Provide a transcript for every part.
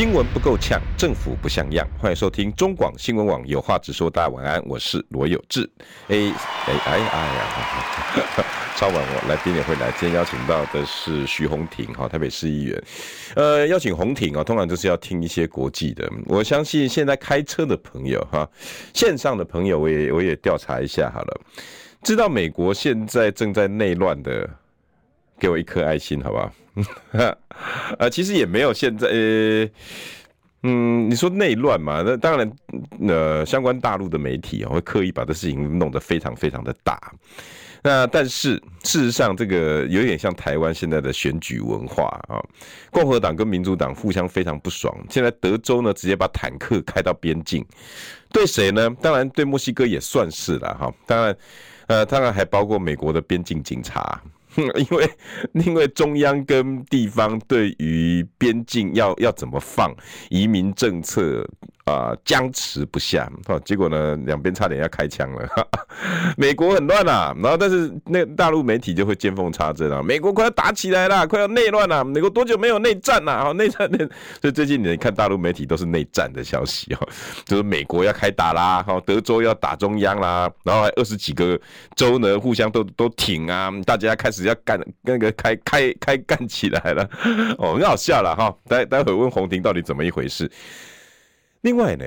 新闻不够呛，政府不像样。欢迎收听中广新闻网有话直说。大家晚安，我是罗有志。哎哎哎哎呀！超晚我来宾也会来。今天邀请到的是徐宏庭，哈，台北市议员。呃，邀请宏庭啊，通常就是要听一些国际的。我相信现在开车的朋友，哈，线上的朋友，我也我也调查一下好了。知道美国现在正在内乱的，给我一颗爱心，好不好？呃，其实也没有现在，呃，嗯，你说内乱嘛？那当然，呃，相关大陆的媒体会刻意把这事情弄得非常非常的大。那但是事实上，这个有点像台湾现在的选举文化啊，共和党跟民主党互相非常不爽。现在德州呢，直接把坦克开到边境，对谁呢？当然对墨西哥也算是了哈。当然，呃，当然还包括美国的边境警察。因为因为中央跟地方对于边境要要怎么放移民政策啊僵持不下，结果呢两边差点要开枪了。美国很乱啊，然后但是那大陆媒体就会见缝插针啊，美国快要打起来了，快要内乱了，美国多久没有内战了？好内战内，所以最近你看大陆媒体都是内战的消息哦，就是美国要开打啦，好德州要打中央啦，然后还二十几个州呢互相都都挺啊，大家开始。要干那个开开开干起来了哦，很好笑了哈。待待会问宏庭到底怎么一回事。另外呢，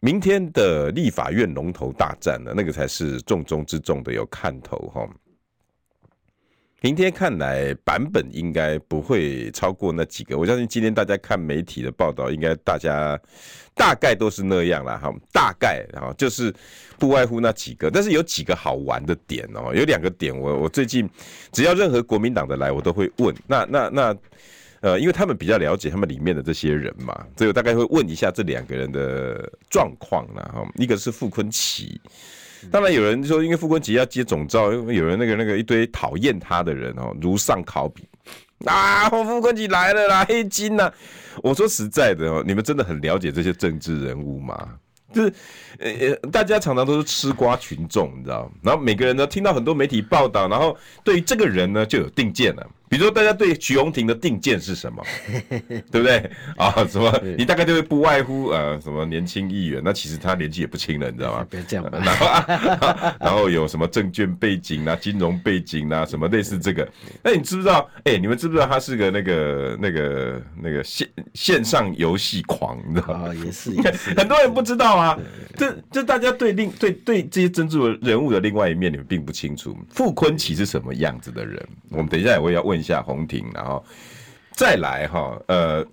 明天的立法院龙头大战呢，那个才是重中之重的有看头哈。明天看来版本应该不会超过那几个，我相信今天大家看媒体的报道，应该大家大概都是那样了哈，大概哈就是不外乎那几个，但是有几个好玩的点哦，有两个点我我最近只要任何国民党的来，我都会问，那那那呃，因为他们比较了解他们里面的这些人嘛，所以我大概会问一下这两个人的状况了哈，一个是傅坤奇。当然有人说，因为傅昆奇要接总召，因为有人那个那个一堆讨厌他的人哦，如上考比啊，傅昆奇来了啦，黑金呐！我说实在的哦，你们真的很了解这些政治人物吗？就是呃，大家常常都是吃瓜群众，你知道？然后每个人呢，听到很多媒体报道，然后对于这个人呢，就有定见了。比如说，大家对徐宏庭的定见是什么？对不对？啊，什么？你大概就会不外乎呃，什么年轻议员？那其实他年纪也不轻了，你知道吗？别这样。然后、啊，然后有什么证券背景啊、金融背景啊，什么类似这个？那你知不知道？哎，你们知不知道他是个那个、那个、那个线线上游戏狂？你知道吗？也是，也是。很多人不知道啊。这这大家对另对对这些政治人物的另外一面，你们并不清楚。傅崐萁是什么样子的人？我们等一下也会要问。下红庭，然后再来哈，呃，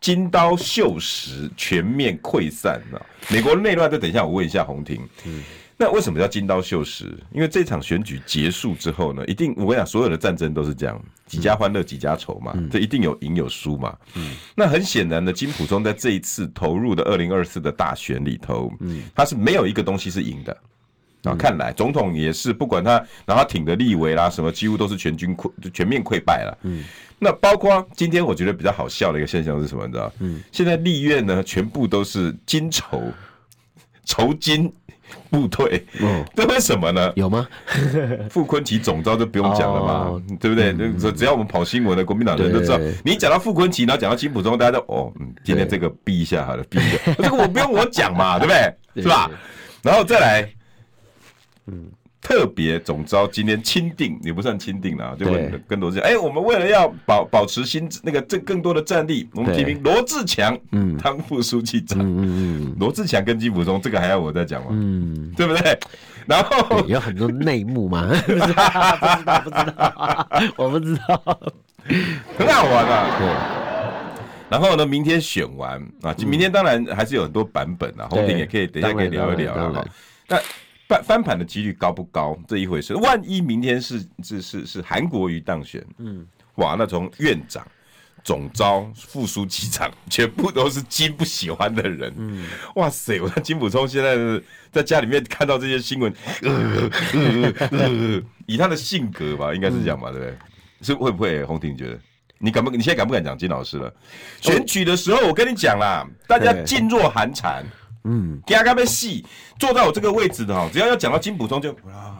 金刀锈蚀，全面溃散啊！美国内乱，再等一下，我问一下红庭。嗯，那为什么叫金刀锈蚀？因为这场选举结束之后呢，一定我跟你讲，所有的战争都是这样，几家欢乐几家愁嘛，这一定有赢有输嘛。嗯，那很显然的，金普中在这一次投入的二零二四的大选里头，嗯，他是没有一个东西是赢的。啊，看来总统也是不管他，然后他挺的立委啦，什么几乎都是全军溃，全面溃败了。嗯，那包括今天我觉得比较好笑的一个现象是什么？你知道？嗯，现在立院呢，全部都是金筹筹金部队。嗯，这为什么呢？有吗？傅昆奇总招就不用讲了嘛，哦、对不对？只、嗯、只要我们跑新闻的国民党人都知道，你讲到傅昆奇，然后讲到金溥聪，大家都哦，嗯，今天这个避一下好了，避一下。这个我不用我讲嘛，对不对？是吧？然后再来。嗯，特别总招今天钦定也不算钦定了，就问跟罗志强，哎，我们为了要保保持新那个这更多的战力，我们提名罗志强嗯当副书记长，嗯嗯罗志强跟金溥聪这个还要我再讲吗？嗯，对不对？然后有很多内幕吗？不知道，不知道，我不知道，很好玩啊。对，然后呢，明天选完啊，明天当然还是有很多版本啊，宏庭也可以等一下可以聊一聊啊。那翻翻盘的几率高不高？这一回事。万一明天是是是是韩国瑜当选，嗯，哇，那从院长总招、副书记长，全部都是金不喜欢的人。嗯，哇塞！我看金普聪现在在家里面看到这些新闻，呃呃呃，以他的性格吧，应该是这样吧，对不对？是会不会？宏庭觉得，你敢不？你现在敢不敢讲金老师了？选举的时候，我跟你讲啦，大家噤若寒蝉。嗯，给他干杯戏，坐在我这个位置的哦，只要要讲到金溥聪就 啊，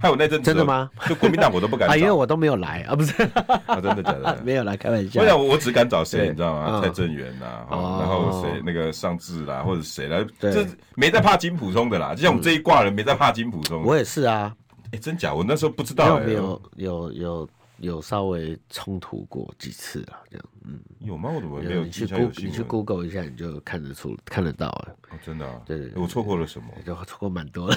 还有那阵真的吗？就国民党我都不敢，因为我都没有来啊，不是？啊，真的假的？没有来，开玩笑。我想我只敢找谁，你知道吗？蔡正元呐，然后谁那个尚志啦，或者谁来，这没在怕金普通的啦。就像我们这一挂人，没在怕金溥聪。我也是啊，哎，真假？我那时候不知道，没有，有有。有稍微冲突过几次啊，这样，嗯，有吗？我怎么没有？你去 Google，你去 Google 一下，你就看得出、看得到了。哦，真的？对对，我错过了什么？就错过蛮多的。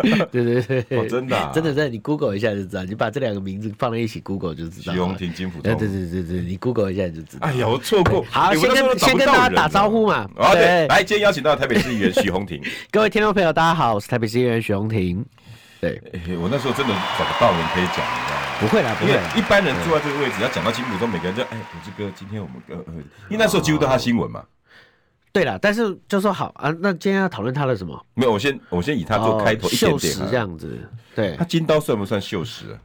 对对对，哦，真的，真的在你 Google 一下就知道。你把这两个名字放在一起，Google 就知道。徐宏庭、金溥聪。对对对对对，你 Google 一下就知道。哎呀，我错过。好，先跟先跟大家打招呼嘛。好，对，来，今天邀请到台北市议员徐宏庭。各位听众朋友，大家好，我是台北市议员徐宏庭。对，我那时候真的找不到人可以讲，你知道吗？不会啦，不会。一般人坐在这个位置，要讲到金普中，每个人就哎，我这个今天我们呃呃，因为那时候几乎都他新闻嘛。对了，但是就说好啊，那今天要讨论他的什么？没有，我先我先以他做开头，秀实这样子。对，他金刀算不算锈蚀啊？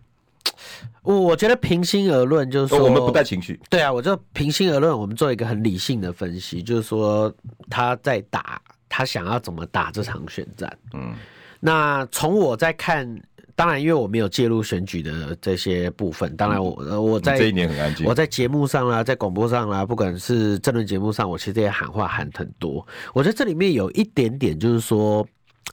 我我觉得平心而论，就是说我们不带情绪。对啊，我就平心而论，我们做一个很理性的分析，就是说他在打，他想要怎么打这场选战。嗯，那从我在看。当然，因为我没有介入选举的这些部分。当然我，我我在这一年很安静。我在节目上啦，在广播上啦，不管是政论节目上，我其实也喊话喊很多。我觉得这里面有一点点，就是说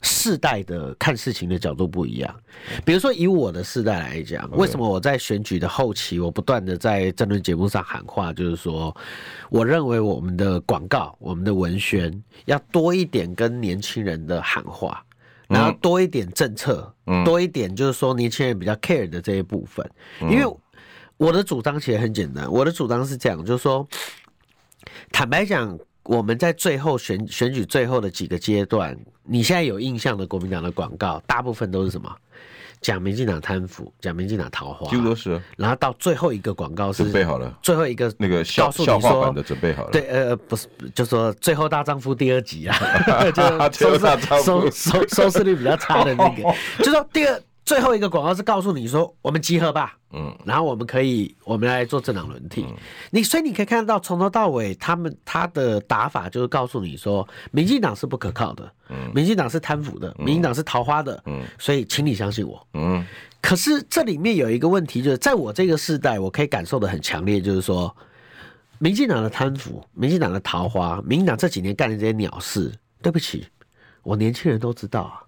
世代的看事情的角度不一样。比如说，以我的世代来讲，为什么我在选举的后期，我不断的在政论节目上喊话，就是说，我认为我们的广告、我们的文宣要多一点跟年轻人的喊话。然后多一点政策，嗯、多一点就是说年轻人比较 care 的这一部分。嗯、因为我的主张其实很简单，我的主张是这样，就是说，坦白讲，我们在最后选选举最后的几个阶段，你现在有印象的国民党的广告，大部分都是什么？讲民进党贪腐，讲民进党桃花，几乎都是。然后到最后一个广告是准备好了，最后一个那个笑笑话版的准备好了。对，呃，不是，就说《最后大丈夫》第二集啊，就收视收收收视率比较差的那个，就说第二。最后一个广告是告诉你说，我们集合吧，嗯，然后我们可以，我们来做政党轮替。你所以你可以看到，从头到尾，他们他的打法就是告诉你说，民进党是不可靠的，嗯，民进党是贪腐的，民进党是桃花的，嗯，所以请你相信我，嗯。可是这里面有一个问题，就是在我这个世代，我可以感受的很强烈，就是说，民进党的贪腐，民进党的桃花，民进党这几年干的这些鸟事，对不起，我年轻人都知道啊。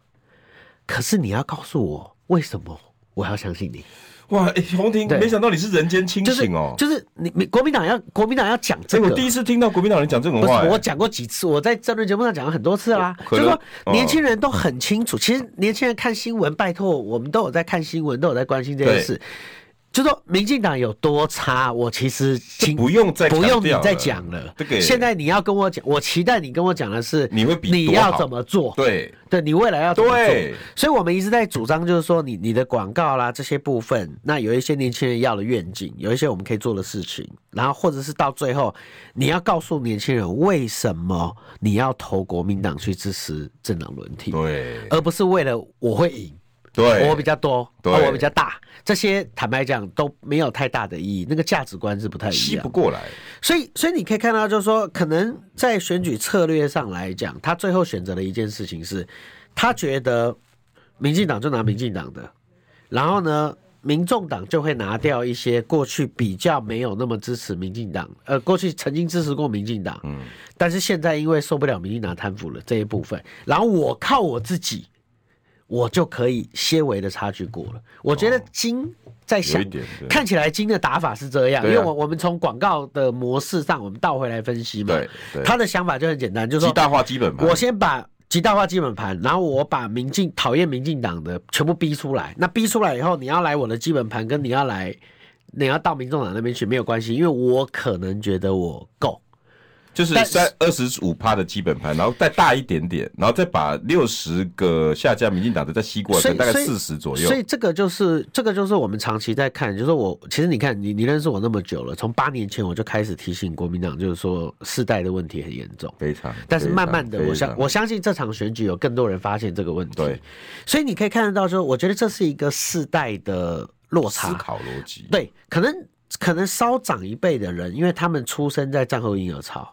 可是你要告诉我。为什么我要相信你？哇，洪、庭，对没想到你是人间清醒哦！就是、就是、你，你国民党要国民党要讲这个、欸，我第一次听到国民党人讲这种话、欸。我讲过几次，我在政论节目上讲了很多次啦。就是说年轻人都很清楚，哦、其实年轻人看新闻，拜托，我们都有在看新闻，都有在关心这件事。就说民进党有多差，我其实不用再不用你再讲了。这个现在你要跟我讲，我期待你跟我讲的是你会比你要怎么做？对，对你未来要怎么做？对，所以我们一直在主张，就是说你你的广告啦这些部分，那有一些年轻人要的愿景，有一些我们可以做的事情，然后或者是到最后你要告诉年轻人为什么你要投国民党去支持政党轮替，对，而不是为了我会赢。对，我比较多，对，我比较大，这些坦白讲都没有太大的意义，那个价值观是不太一样，吸不过来。所以，所以你可以看到，就是说，可能在选举策略上来讲，他最后选择的一件事情是，他觉得民进党就拿民进党的，然后呢，民众党就会拿掉一些过去比较没有那么支持民进党，呃，过去曾经支持过民进党，嗯，但是现在因为受不了民进党贪腐了这一部分，然后我靠我自己。我就可以些微的差距过了。我觉得金在想，看起来金的打法是这样，因为我我们从广告的模式上，我们倒回来分析嘛。对，他的想法就很简单，就是说极大化基本盘。我先把极大化基本盘，然后我把民进讨厌民进党的全部逼出来。那逼出来以后，你要来我的基本盘，跟你要来，你要到民众党那边去没有关系，因为我可能觉得我够。就是三二十五趴的基本盘，然后再大一点点，然后再把六十个下架民进党的再吸过来，大概四十左右。所以这个就是这个就是我们长期在看，就是我其实你看你你认识我那么久了，从八年前我就开始提醒国民党，就是说世代的问题很严重，非常。但是慢慢的，我相我相信这场选举有更多人发现这个问题。对，所以你可以看得到，说我觉得这是一个世代的落差，思考逻辑。对，可能可能稍长一辈的人，因为他们出生在战后婴儿潮。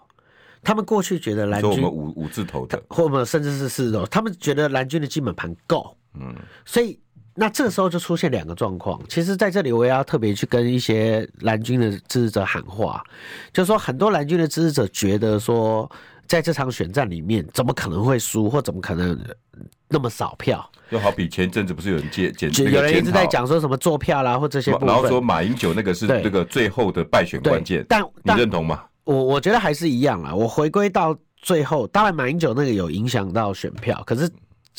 他们过去觉得蓝军，我们五五字头的，或者甚至是四字头，他们觉得蓝军的基本盘够，嗯，所以那这个时候就出现两个状况。其实，在这里我也要特别去跟一些蓝军的支持者喊话，就是说很多蓝军的支持者觉得说，在这场选战里面，怎么可能会输，或怎么可能那么少票？就好比前阵子不是有人借检，有人一直在讲说什么做票啦，或这些然后说马英九那个是这个最后的败选关键，但你认同吗？我我觉得还是一样啦。我回归到最后，当然马英九那个有影响到选票，可是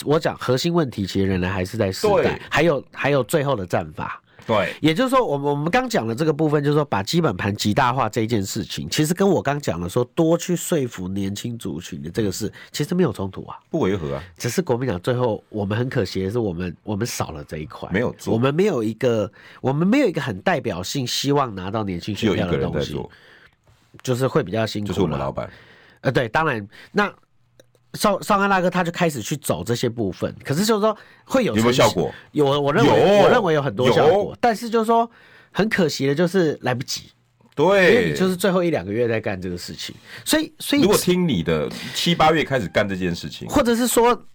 我讲核心问题，其实仍然还是在时代，还有还有最后的战法。对，也就是说，我们我们刚讲的这个部分，就是说把基本盘极大化这件事情，其实跟我刚讲的说多去说服年轻族群的这个事，其实没有冲突啊，不违和啊。只是国民党最后我们很可惜的是，我们我们少了这一块，没有做，我们没有一个我们没有一个很代表性，希望拿到年轻选票的东西。就是会比较辛苦，就是我们老板，呃，对，当然，那少少安大哥他就开始去走这些部分，可是就是说会有，有没有效果？有，我认为我认为有很多效果，但是就是说很可惜的就是来不及，对，因为你就是最后一两个月在干这个事情，所以所以如果听你的七八月开始干这件事情，或者是说。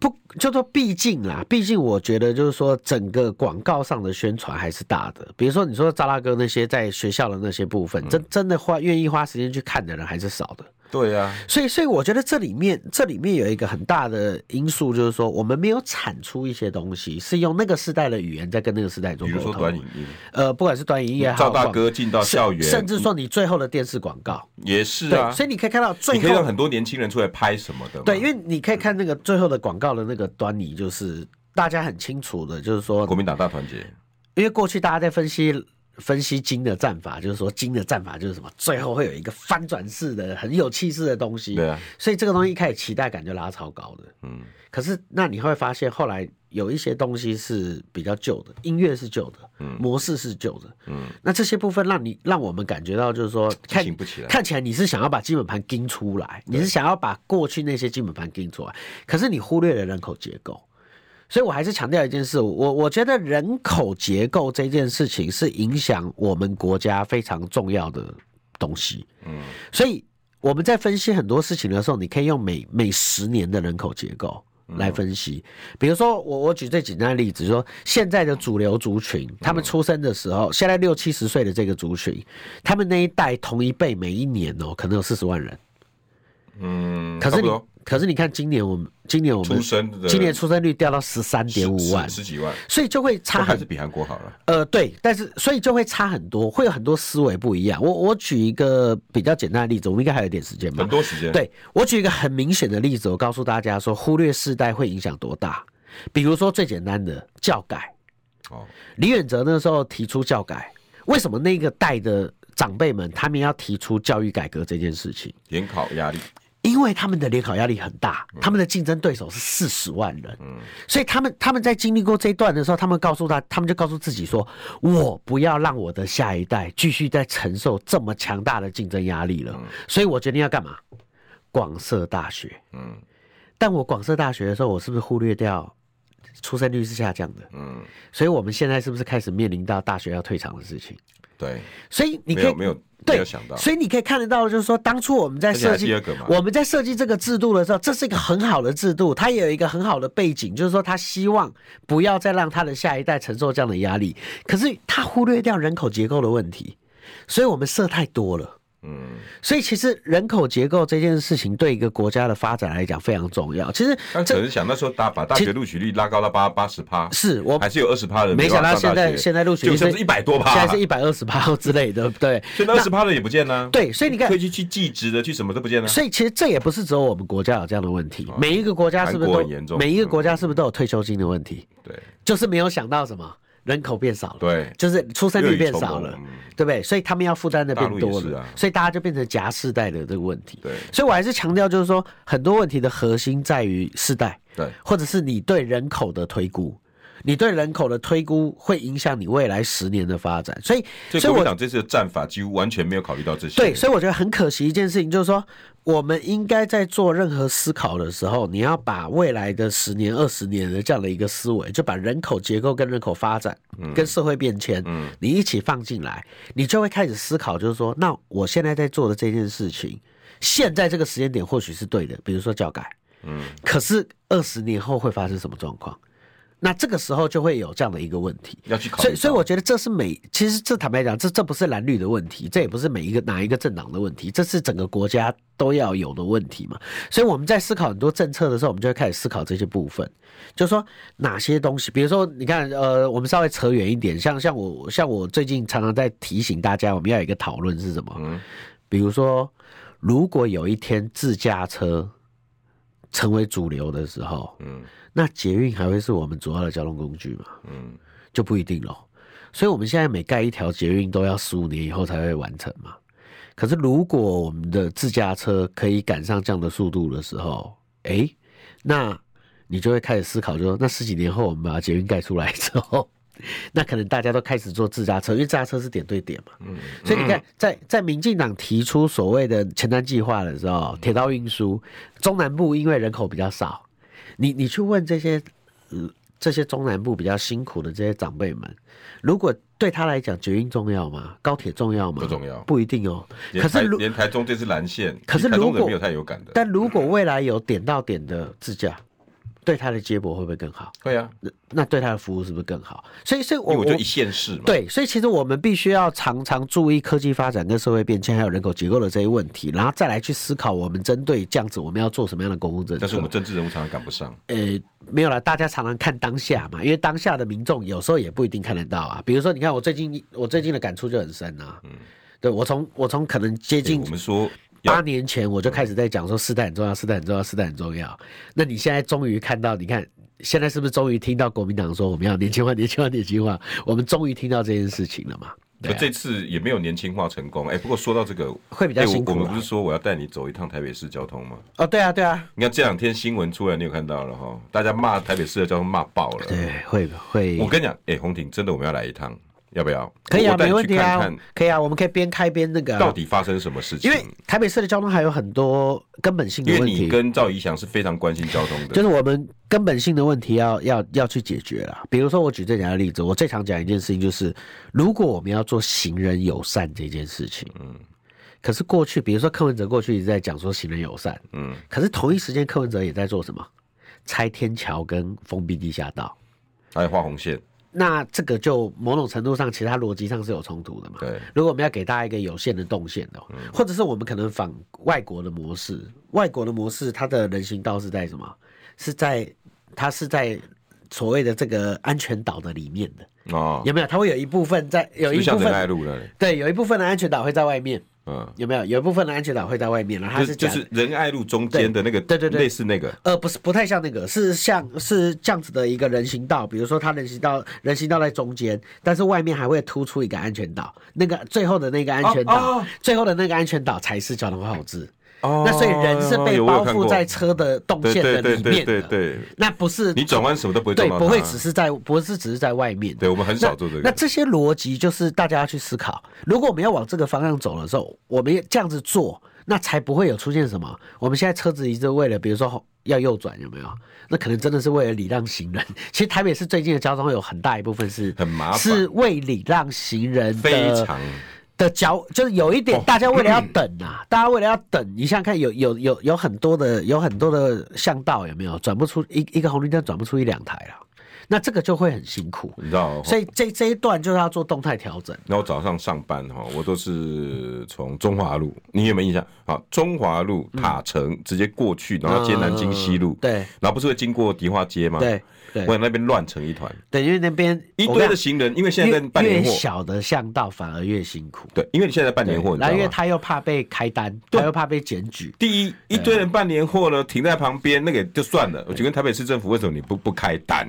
不，就说毕竟啦，毕竟我觉得就是说，整个广告上的宣传还是大的。比如说，你说扎拉哥那些在学校的那些部分，真真的花愿意花时间去看的人还是少的。对呀，所以所以我觉得这里面这里面有一个很大的因素，就是说我们没有产出一些东西，是用那个时代的语言在跟那个时代做沟通。比如说短影音，呃，不管是短影音也好，赵大哥进到校园，甚至说你最后的电视广告也是啊。所以你可以看到最后，你可以让很多年轻人出来拍什么的。对，因为你可以看那个最后的广告的那个端倪，就是大家很清楚的，就是说国民党大团结。因为过去大家在分析。分析金的战法，就是说金的战法就是什么，最后会有一个翻转式的很有气势的东西。对啊，所以这个东西一开始期待感就拉超高的。嗯，可是那你会发现后来有一些东西是比较旧的，音乐是旧的，嗯，模式是旧的，嗯，那这些部分让你让我们感觉到就是说看不起来，看起来你是想要把基本盘盯出来，你是想要把过去那些基本盘盯出来，可是你忽略了人口结构。所以，我还是强调一件事，我我觉得人口结构这件事情是影响我们国家非常重要的东西。嗯，所以我们在分析很多事情的时候，你可以用每每十年的人口结构来分析。比如说，我我举最简单的例子，就是说现在的主流族群，他们出生的时候，现在六七十岁的这个族群，他们那一代同一辈，每一年哦，可能有四十万人。嗯，可是你。可是你看，今年我们今年我们今年出生率掉到十三点五万，十几万，所以就会差，还是比韩国好了。呃，对，但是所以就会差很多，会有很多思维不一样。我我举一个比较简单的例子，我们应该还有点时间吧？很多时间。对，我举一个很明显的例子，我告诉大家说，忽略世代会影响多大。比如说最简单的教改，哦，李远哲那时候提出教改，为什么那个代的长辈们他们要提出教育改革这件事情？联考压力。因为他们的联考压力很大，他们的竞争对手是四十万人，所以他们他们在经历过这一段的时候，他们告诉他，他们就告诉自己说：“我不要让我的下一代继续再承受这么强大的竞争压力了。”所以，我决定要干嘛？广设大学。嗯，但我广设大学的时候，我是不是忽略掉出生率是下降的？嗯，所以我们现在是不是开始面临到大学要退场的事情？对，所以你可以没有。对，所以你可以看得到，就是说，当初我们在设计，我们在设计这个制度的时候，这是一个很好的制度，它也有一个很好的背景，就是说，他希望不要再让他的下一代承受这样的压力。可是他忽略掉人口结构的问题，所以我们设太多了。嗯，所以其实人口结构这件事情对一个国家的发展来讲非常重要。其实，刚可是想那时候大把大学录取率拉高到八八十趴，是我还是有二十趴的人，没想到现在现在录取率就是一百多趴，现在是一百二十趴之类的，对。现在二十趴的也不见了。对，所以你看，可以去去技职的，去什么都不见了。所以其实这也不是只有我们国家有这样的问题，每一个国家是不是都每一个国家是不是都有退休金的问题？对，就是没有想到什么。人口变少了，对，就是出生率变少了，对不对？所以他们要负担的变多了，啊、所以大家就变成夹世代的这个问题。对，所以我还是强调，就是说很多问题的核心在于世代，对，或者是你对人口的推估。你对人口的推估会影响你未来十年的发展，所以，所以国民党这次的战法几乎完全没有考虑到这些。对，所以我觉得很可惜一件事情，就是说，我们应该在做任何思考的时候，你要把未来的十年、二十年的这样的一个思维，就把人口结构跟人口发展，跟社会变迁，嗯，你一起放进来，你就会开始思考，就是说，那我现在在做的这件事情，现在这个时间点或许是对的，比如说教改，嗯，可是二十年后会发生什么状况？那这个时候就会有这样的一个问题，要去考虑。所以，所以我觉得这是每，其实这坦白讲，这这不是蓝绿的问题，这也不是每一个哪一个政党的问题，这是整个国家都要有的问题嘛。所以我们在思考很多政策的时候，我们就会开始思考这些部分，就是说哪些东西，比如说你看，呃，我们稍微扯远一点，像像我像我最近常常在提醒大家，我们要有一个讨论是什么？嗯，比如说，如果有一天自驾车成为主流的时候，嗯。那捷运还会是我们主要的交通工具吗？嗯，就不一定喽。所以，我们现在每盖一条捷运都要十五年以后才会完成嘛。可是，如果我们的自驾车可以赶上这样的速度的时候，哎，那你就会开始思考，就说那十几年后我们把捷运盖出来之后，那可能大家都开始坐自驾车，因为自驾车是点对点嘛。嗯，所以你看，在在民进党提出所谓的前瞻计划的时候，铁道运输中南部因为人口比较少。你你去问这些，呃，这些中南部比较辛苦的这些长辈们，如果对他来讲捷运重要吗？高铁重要吗？不重要，不一定哦。可是连台中这是蓝线，可是如果没有太有感的，但如果未来有点到点的自驾。对他的接驳会不会更好？会啊，那那对他的服务是不是更好？所以，所以我，我就一线式嘛。对，所以其实我们必须要常常注意科技发展跟社会变迁，还有人口结构的这些问题，然后再来去思考我们针对这样子我们要做什么样的公共政策。但是我们政治人物常常赶不上。呃，没有啦，大家常常看当下嘛，因为当下的民众有时候也不一定看得到啊。比如说，你看我最近我最近的感触就很深啊。嗯，对我从我从可能接近我们说。八年前我就开始在讲说，时代很重要，时代很重要，时代很重要。那你现在终于看到，你看现在是不是终于听到国民党说我们要年轻化、年轻化、年轻化？我们终于听到这件事情了嘛？对、啊，这次也没有年轻化成功。哎、欸，不过说到这个，会比较辛苦、啊欸我。我们不是说我要带你走一趟台北市交通吗？哦，对啊，对啊。你看这两天新闻出来，你有看到了哈？大家骂台北市的交通骂爆了。对，会会。我跟你讲，哎、欸，洪庭，真的我们要来一趟。要不要？可以啊，没问题啊，可以啊，我们可以边开边那个、啊。到底发生什么事情？因为台北市的交通还有很多根本性的问题。因为你跟赵怡翔是非常关心交通的，就是我们根本性的问题要要要去解决了。比如说，我举最简单的例子，我最常讲一件事情就是，如果我们要做行人友善这件事情，嗯，可是过去，比如说柯文哲过去一直在讲说行人友善，嗯，可是同一时间柯文哲也在做什么？拆天桥跟封闭地下道，还有画红线。那这个就某种程度上，其他逻辑上是有冲突的嘛？对。如果我们要给大家一个有限的动线的，或者是我们可能仿外国的模式，外国的模式，它的人行道是在什么？是在它是在所谓的这个安全岛的里面的哦。有没有？它会有一部分在，有一部分对，有一部分的安全岛会在外面。嗯，有没有？有一部分的安全岛会在外面，然后它是就是仁爱路中间的那个，对对对，类似那个，呃，不是不太像那个，是像是这样子的一个人行道，比如说它人行道人行道在中间，但是外面还会突出一个安全岛，那个最后的那个安全岛，哦哦、最后的那个安全岛才是交通号志。哦，那所以人是被包覆在车的动线的里面的，对，那不是你转弯什么都不会对，不会只是在不是只是在外面，对我们很少做这个。那这些逻辑就是大家要去思考，如果我们要往这个方向走的时候，我们这样子做，那才不会有出现什么。我们现在车子一直为了，比如说要右转，有没有？那可能真的是为了礼让行人。其实台北市最近的交通有很大一部分是很麻烦，是为礼让行人的非常。的脚就是有一点，大家为了要等啊，大家为了要等，你想想看，有有有有很多的有很多的巷道有没有转不出一一个红绿灯转不出一两台了，那这个就会很辛苦，你知道？所以这这一段就是要做动态调整。那我早上上班哈，我都是从中华路，你有没有印象？好，中华路塔城直接过去，然后接南京西路，对，然后不是会经过迪化街吗？对。对，我那边乱成一团。对，因为那边一堆的行人，因为现在在办年货，越小的巷道反而越辛苦。对，因为你现在办年货，然后因为他又怕被开单，他又怕被检举。第一，一堆人办年货呢，停在旁边，那个就算了。我觉得台北市政府为什么你不不开单？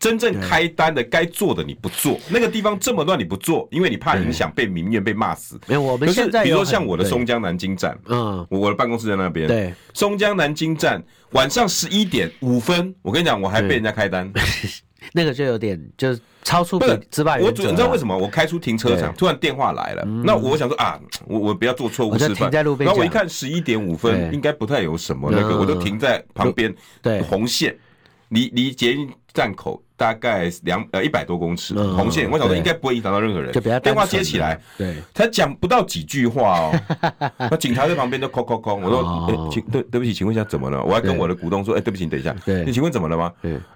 真正开单的该做的你不做，那个地方这么乱你不做，因为你怕影响被民怨被骂死。没有，我们现在比如说像我的松江南京站，嗯，我的办公室在那边。对，松江南京站晚上十一点五分，我跟你讲，我还被人家开单，那个就有点就超出不是执法原则。我你知道为什么？我开出停车场，突然电话来了，那我想说啊，我我不要做错误示范。然后我一看十一点五分，应该不太有什么那个，我就停在旁边，对，红线。离离捷运站口大概两呃一百多公尺，红线，我想说应该不会影响到任何人。电话接起来，对，他讲不到几句话哦，那警察在旁边都扣扣扣。我说，哎，请对对不起，请问一下怎么了？我还跟我的股东说，哎，对不起，你等一下，你请问怎么了吗？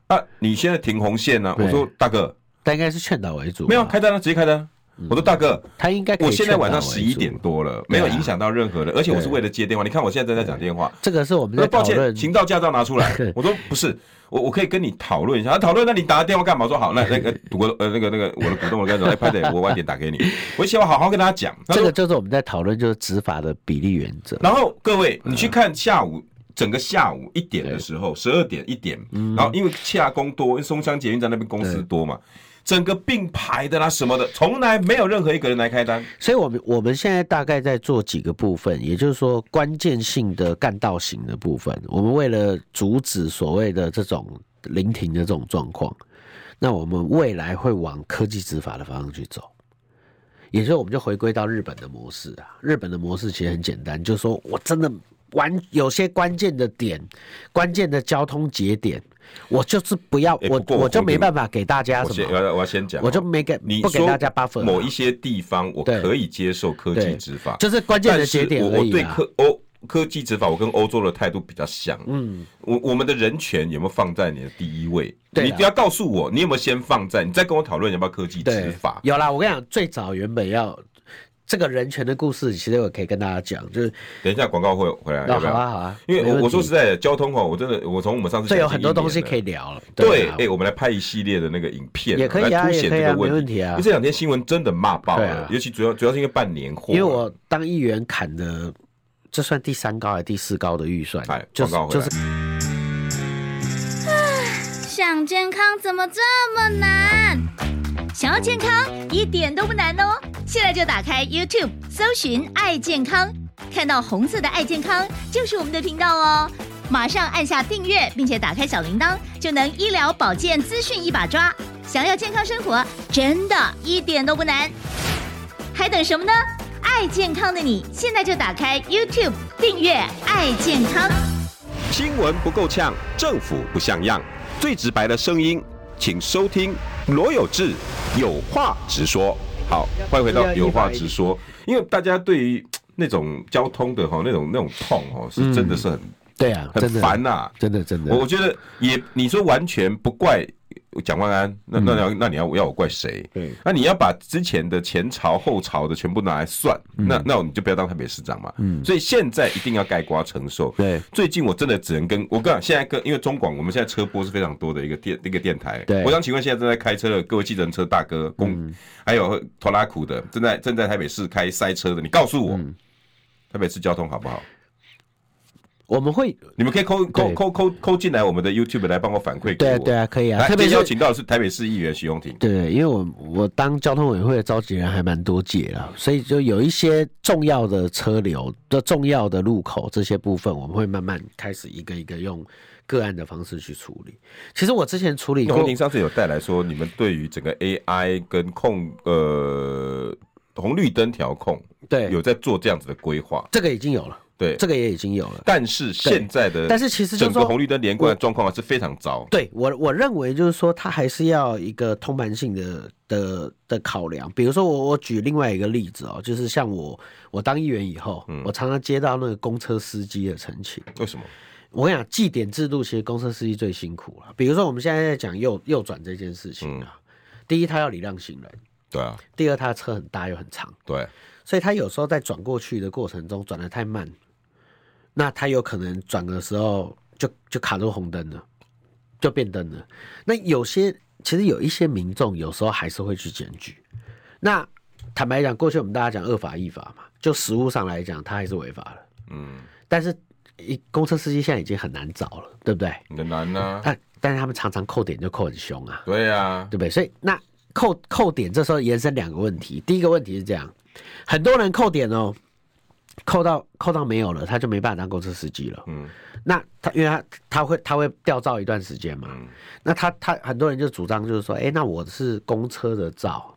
啊，你现在停红线呢？我说大哥，他应该是劝导为主，没有开单了，直接开单。我说大哥，他应该我现在晚上十一点多了，没有影响到任何人，而且我是为了接电话。你看我现在正在讲电话，这个是我们的抱歉，行到驾照拿出来。我说不是。我我可以跟你讨论一下，讨论，那你打个电话干嘛？我说好，那 那个股呃那个那个我的股东我跟他 说，哎，拍的我晚点打给你。我希望好好跟大家讲，这个就是我们在讨论就是执法的比例原则。然后各位，你去看下午整个下午一点的时候，十二点一点，然后因为洽公多，因为松江捷运站那边公司多嘛。整个并排的啦什么的，从来没有任何一个人来开单。所以，我们我们现在大概在做几个部分，也就是说关键性的干道型的部分。我们为了阻止所谓的这种临停的这种状况，那我们未来会往科技执法的方向去走。也就是，我们就回归到日本的模式啊。日本的模式其实很简单，就是说我真的完有些关键的点，关键的交通节点。我就是不要我，我就没办法给大家什么。我要我要先讲，我就没给你不给大家 buffer。某一些地方我可以接受科技执法，就是关键的节点而已。我对科欧科技执法，我跟欧洲的态度比较像。嗯，我我们的人权有没有放在你的第一位？你不要告诉我你有没有先放在，你再跟我讨论要不要科技执法。有啦，我跟你讲，最早原本要。这个人权的故事，其实我可以跟大家讲，就是等一下广告会回来，要不要？好啊，好啊。因为我我说实在的，交通哦，我真的，我从我们上次这有很多东西可以聊了。对，哎，我们来拍一系列的那个影片，也可以啊，凸显这个问题啊。因为这两天新闻真的骂爆了，尤其主要主要是因为办年货。因为我当议员砍的，这算第三高还是第四高的预算？哎，广告就是。想健康怎么这么难？想要健康一点都不难哦！现在就打开 YouTube，搜寻“爱健康”，看到红色的“爱健康”就是我们的频道哦。马上按下订阅，并且打开小铃铛，就能医疗保健资讯一把抓。想要健康生活，真的一点都不难，还等什么呢？爱健康的你，现在就打开 YouTube 订阅“爱健康”。新闻不够呛，政府不像样，最直白的声音，请收听。罗有志有话直说，好，欢迎回到有话直说。因为大家对于那种交通的哈，那种那种痛哦，是真的是很对啊，很烦呐，真的真的。我我觉得也，你说完全不怪。蒋万安，那那要那你要要我怪谁？对，那你要把之前的前朝后朝的全部拿来算，那那你就不要当台北市长嘛。嗯，所以现在一定要盖瓜承受。对，最近我真的只能跟我跟现在跟因为中广，我们现在车播是非常多的一个电一个电台。对，我想请问现在正在开车的各位计程车大哥、公还有拖拉苦的，正在正在台北市开塞车的，你告诉我，台北市交通好不好？我们会，你们可以扣扣扣扣扣进来我们的 YouTube 来帮我反馈。对对啊，可以啊。特别邀请到的是台北市议员徐荣庭。对，因为我我当交通委员会的召集人还蛮多届了，所以就有一些重要的车流的重要的路口这些部分，我们会慢慢开始一个一个用个案的方式去处理。其实我之前处理过，您上次有带来说，你们对于整个 AI 跟控呃红绿灯调控，对，有在做这样子的规划，这个已经有了。对，这个也已经有了，但是现在的但是其实整个红绿灯连贯的状况还是非常糟。对我我认为就是说，它还是要一个通盘性的的的考量。比如说我我举另外一个例子哦，就是像我我当议员以后，嗯，我常常接到那个公车司机的陈情。为什么？我跟你讲，记点制度其实公车司机最辛苦了。比如说我们现在在讲右右转这件事情啊，第一他要礼让行人，对啊。第二他的车很大又很长，对，所以他有时候在转过去的过程中转的太慢。那他有可能转的时候就就卡住红灯了，就变灯了。那有些其实有一些民众有时候还是会去检举。那坦白讲，过去我们大家讲恶法亦法嘛，就实务上来讲，他还是违法了。嗯。但是一公车司机现在已经很难找了，对不对？很难啊。但但是他们常常扣点就扣很凶啊。对呀、啊，对不对？所以那扣扣点这时候延伸两个问题，第一个问题是这样，很多人扣点哦，扣到扣到没有了，他就没办法当公车司机了。嗯，那他因为他他会他会吊照一段时间嘛。嗯，那他他很多人就主张就是说，哎，那我是公车的照。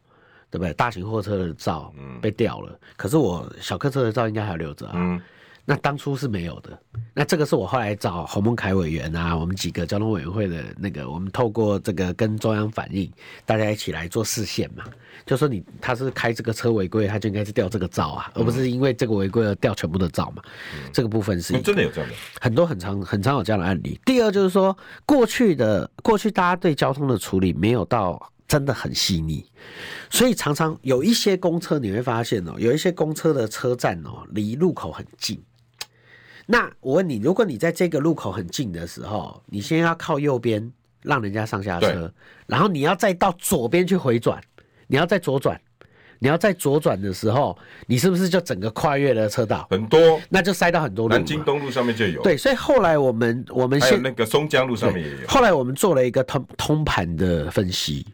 对不对？大型货车的照被吊了，嗯、可是我小客车的照应该还留着啊。嗯、那当初是没有的。那这个是我后来找洪孟凯委员啊，我们几个交通委员会的那个，我们透过这个跟中央反映，大家一起来做视线嘛。就说你他是开这个车违规，他就应该是吊这个照啊，嗯、而不是因为这个违规而吊全部的照嘛。嗯、这个部分是、嗯、真的有这样的，很多很常很常有这样的案例。第二就是说，过去的过去大家对交通的处理没有到。真的很细腻，所以常常有一些公车，你会发现哦，有一些公车的车站哦，离路口很近。那我问你，如果你在这个路口很近的时候，你先要靠右边让人家上下车，然后你要再到左边去回转，你要再左转，你要再左转的时候，你是不是就整个跨越了车道？很多，那就塞到很多路。南京东路上面就有。对，所以后来我们我们先那个松江路上面也有。后来我们做了一个通通盘的分析。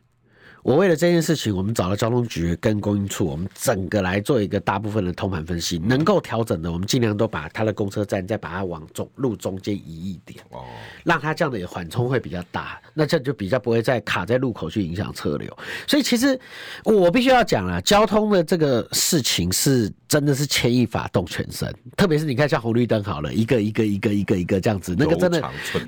我为了这件事情，我们找了交通局跟供应处，我们整个来做一个大部分的通盘分析，能够调整的，我们尽量都把它的公车站再把它往中路中间移一点，哦，让它这样的缓冲会比较大，那这样就比较不会再卡在路口去影响车流。所以其实我必须要讲了，交通的这个事情是真的是牵一发动全身，特别是你看像红绿灯好了，一个一个一个一个一个这样子，那个真的，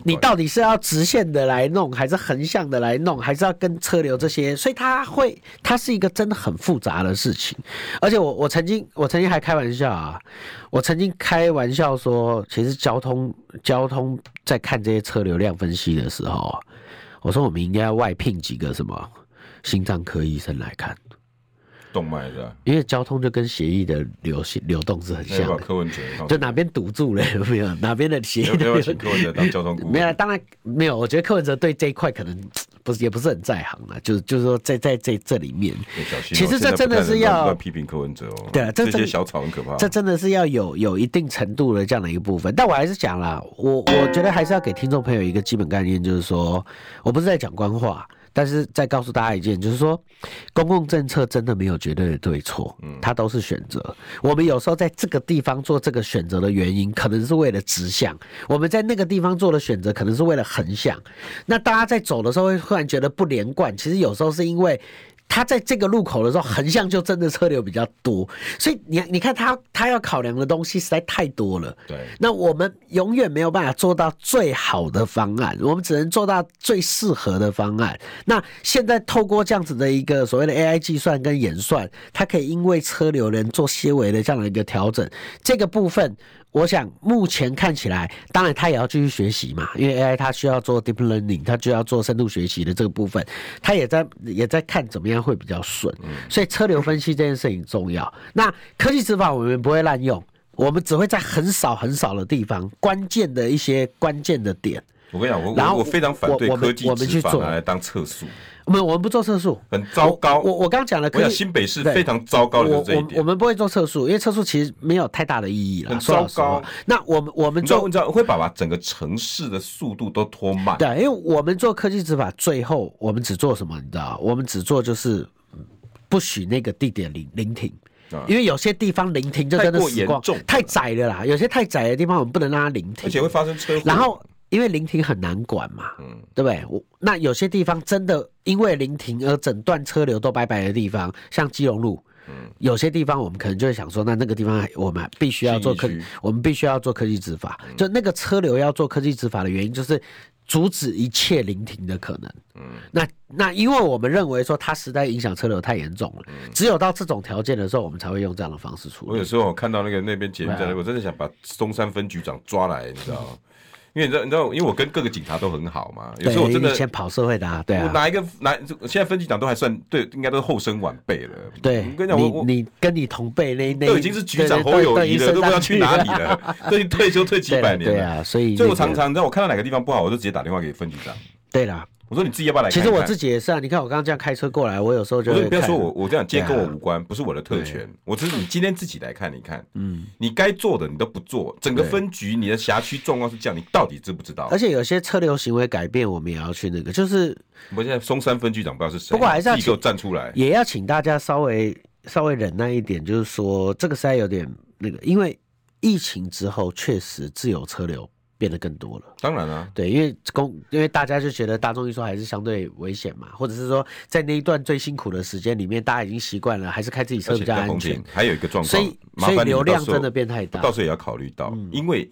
你到底是要直线的来弄，还是横向的来弄，还是要跟车流这些？所以他会，他是一个真的很复杂的事情，而且我我曾经我曾经还开玩笑啊，我曾经开玩笑说，其实交通交通在看这些车流量分析的时候，我说我们应该要外聘几个什么心脏科医生来看。动脉的，因为交通就跟血液的流流动是很像的。柯文哲就哪边堵住了有 没有？哪边的血液的流动？柯文哲当交通没有，当然没有。我觉得柯文哲对这一块可能 不是，也不是很在行了。就是就是说，在在这这里面，其实这真的是要批评柯文哲哦。对啊，这些小草很可怕。这真的是要有有一定程度的这样的一个部分。但我还是讲了，我我觉得还是要给听众朋友一个基本概念，就是说我不是在讲官话。但是再告诉大家一件，就是说，公共政策真的没有绝对的对错，嗯，它都是选择。我们有时候在这个地方做这个选择的原因，可能是为了直向；我们在那个地方做的选择，可能是为了横向。那大家在走的时候，会忽然觉得不连贯。其实有时候是因为。他在这个路口的时候，横向就真的车流比较多，所以你你看他他要考量的东西实在太多了。对，那我们永远没有办法做到最好的方案，我们只能做到最适合的方案。那现在透过这样子的一个所谓的 AI 计算跟演算，它可以因为车流能做些微的这样的一个调整，这个部分。我想目前看起来，当然他也要继续学习嘛，因为 AI 它需要做 deep learning，它就要做深度学习的这个部分，他也在也在看怎么样会比较顺。所以车流分析这件事情重要。那科技执法我们不会滥用，我们只会在很少很少的地方，关键的一些关键的点。我跟你讲，我我我非常反对科技执法拿来当测速。我们我们不做测速，很糟糕。我我刚刚讲了，我讲新北市非常糟糕的就是这一点。我们不会做测速，因为测速其实没有太大的意义了。很糟糕。那我们我们做，你知道会把把整个城市的速度都拖慢。对，因为我们做科技执法，最后我们只做什么？你知道？我们只做就是不许那个地点临临停，因为有些地方临停就真的死光，太窄了啦。有些太窄的地方，我们不能让它临停，而且会发生车祸。然后。因为临停很难管嘛，嗯，对不对？我那有些地方真的因为临停而整段车流都拜拜的地方，像基隆路，嗯，有些地方我们可能就会想说，那那个地方我们必须要做科，我们必须要做科技执法。就那个车流要做科技执法的原因，就是阻止一切临停的可能。嗯，那那因为我们认为说它实在影响车流太严重了，只有到这种条件的时候，我们才会用这样的方式处理。我有时候我看到那个那边节目在那，我真的想把中山分局长抓来，你知道吗？因为你知道，你知道，因为我跟各个警察都很好嘛，有时候我真的先跑社会的啊，对啊，哪一个哪，现在分局长都还算对，应该都是后生晚辈了。对，我跟你讲，我你跟你同辈那那都已经是局长侯友谊了，都不知道去哪里了，都已经退休退几百年了。对啊，所以所以我常常，你知道我看到哪个地方不好，我就直接打电话给分局长。对啦，我说你自己要不要来看看？其实我自己也是啊。你看我刚刚这样开车过来，我有时候就不要说我，我这样今天跟我无关，啊、不是我的特权。我只是你今天自己来看，一看，嗯，你该做的你都不做，整个分局你的辖区状况是这样，你到底知不知道？而且有些车流行为改变，我们也要去那个，就是我现在松山分局长不知道是谁，不过还是要站出来，也要请大家稍微稍微忍耐一点，就是说这个实在有点那个，因为疫情之后确实自由车流。变得更多了，当然了、啊，对，因为公，因为大家就觉得大众运输还是相对危险嘛，或者是说在那一段最辛苦的时间里面，大家已经习惯了，还是开自己车比较安全。还有一个状况，所以所以流量真的变太大，到时候也要考虑到，嗯、因为。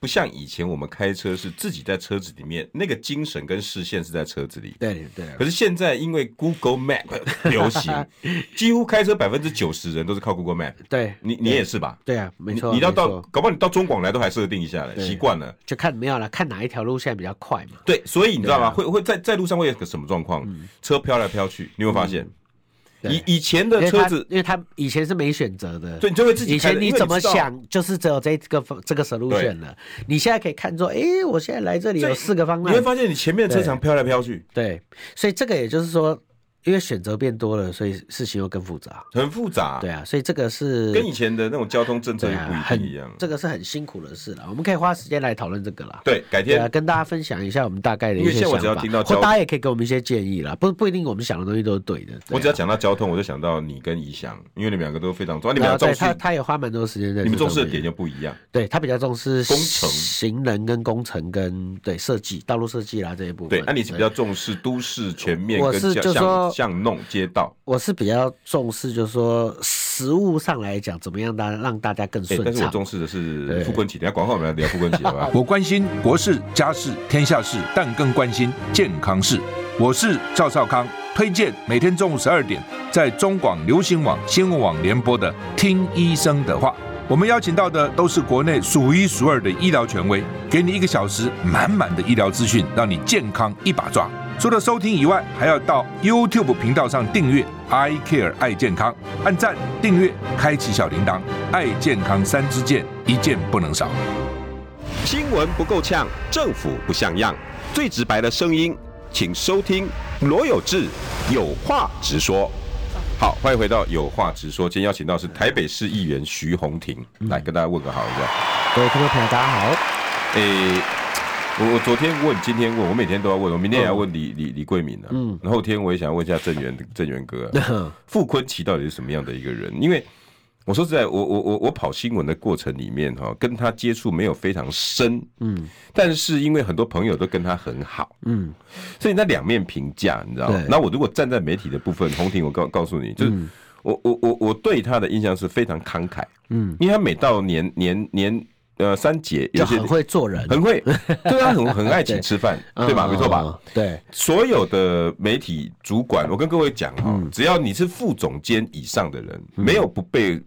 不像以前我们开车是自己在车子里面，那个精神跟视线是在车子里。对对。可是现在因为 Google Map 流行，几乎开车百分之九十人都是靠 Google Map。对，你你也是吧？对啊，没错。你要到，搞不好你到中广来都还设定一下嘞，习惯了。就看没有了，看哪一条路线比较快嘛。对，所以你知道吗？会会在在路上会有个什么状况？车飘来飘去，你会发现。以以前的车子，因为他以前是没选择的，对，你就会自己。以前你怎么想，就是只有这个这个 solution 了。你现在可以看作，哎，我现在来这里有四个方案，你会发现你前面的车场飘来飘去。对，所以这个也就是说。因为选择变多了，所以事情又更复杂，很复杂。对啊，所以这个是跟以前的那种交通政策也不一样。这个是很辛苦的事了，我们可以花时间来讨论这个了。对，改天跟大家分享一下我们大概的一些想法，或大家也可以给我们一些建议啦。不不一定我们想的东西都是对的。我只要讲到交通，我就想到你跟怡翔，因为你们两个都非常重要。你们重视他，他也花蛮多时间在。你们重视的点就不一样。对他比较重视工程、行人跟工程跟对设计、道路设计啦这一部分。对，那你是比较重视都市全面跟巷巷巷弄街道。我是比较重视，就是说实物上来讲，怎么样大让大家更顺畅。但是我重视的是傅昆萁，等下广告我们来聊傅昆萁好吧？我关心国事、家事、天下事，但更关心健康事。我是赵少康，推荐每天中午十二点在中广流行网、新闻网联播的《听医生的话》。我们邀请到的都是国内数一数二的医疗权威，给你一个小时满满的医疗资讯，让你健康一把抓。除了收听以外，还要到 YouTube 频道上订阅 I Care 爱健康，按赞、订阅、开启小铃铛，爱健康三支箭，一件不能少。新闻不够呛，政府不像样，最直白的声音，请收听罗有志有话直说。好，欢迎回到有话直说，今天邀请到是台北市议员徐宏庭，嗯、来跟大家问个好一下。各位听众朋友，大家好。诶、欸。我我昨天问，今天问，我每天都要问，我明天也要问李李李桂敏了。嗯，然后后天我也想问一下郑源郑源哥，傅坤奇到底是什么样的一个人？因为我说实在，我我我我跑新闻的过程里面哈，跟他接触没有非常深，嗯，但是因为很多朋友都跟他很好，嗯，所以那两面评价，你知道吗？那我如果站在媒体的部分，红婷，我告告诉你，就是我我我我对他的印象是非常慷慨，嗯，因为他每到年年年。呃，三姐有些很会做人，很会，对啊，很很爱请吃饭，对吧？没错吧？对，所有的媒体主管，我跟各位讲哈，只要你是副总监以上的人，没有不被。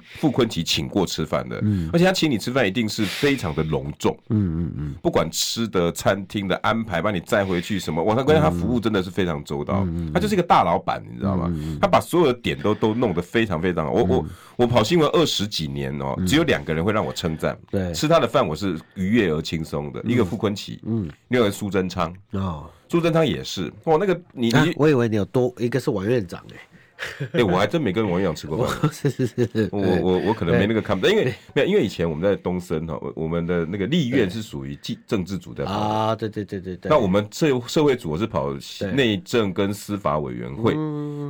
傅坤奇请过吃饭的，嗯，而且他请你吃饭一定是非常的隆重，嗯嗯嗯，不管吃的、餐厅的安排，把你载回去什么，我他关键他服务真的是非常周到，他就是一个大老板，你知道吗？他把所有的点都都弄得非常非常好。我我我跑新闻二十几年哦，只有两个人会让我称赞，对，吃他的饭我是愉悦而轻松的，一个傅坤奇，嗯，另外一个苏贞昌，哦，苏贞昌也是，哇，那个你你，我以为你有多一个是王院长哎。哎、欸，我还真没跟王院长吃过饭。是是是，我我我可能没那个看不到，因为没有，因为以前我们在东森哈，我们的那个立院是属于政政治组在跑啊，对对对对对。那我们社社会组我是跑内政跟司法委员会。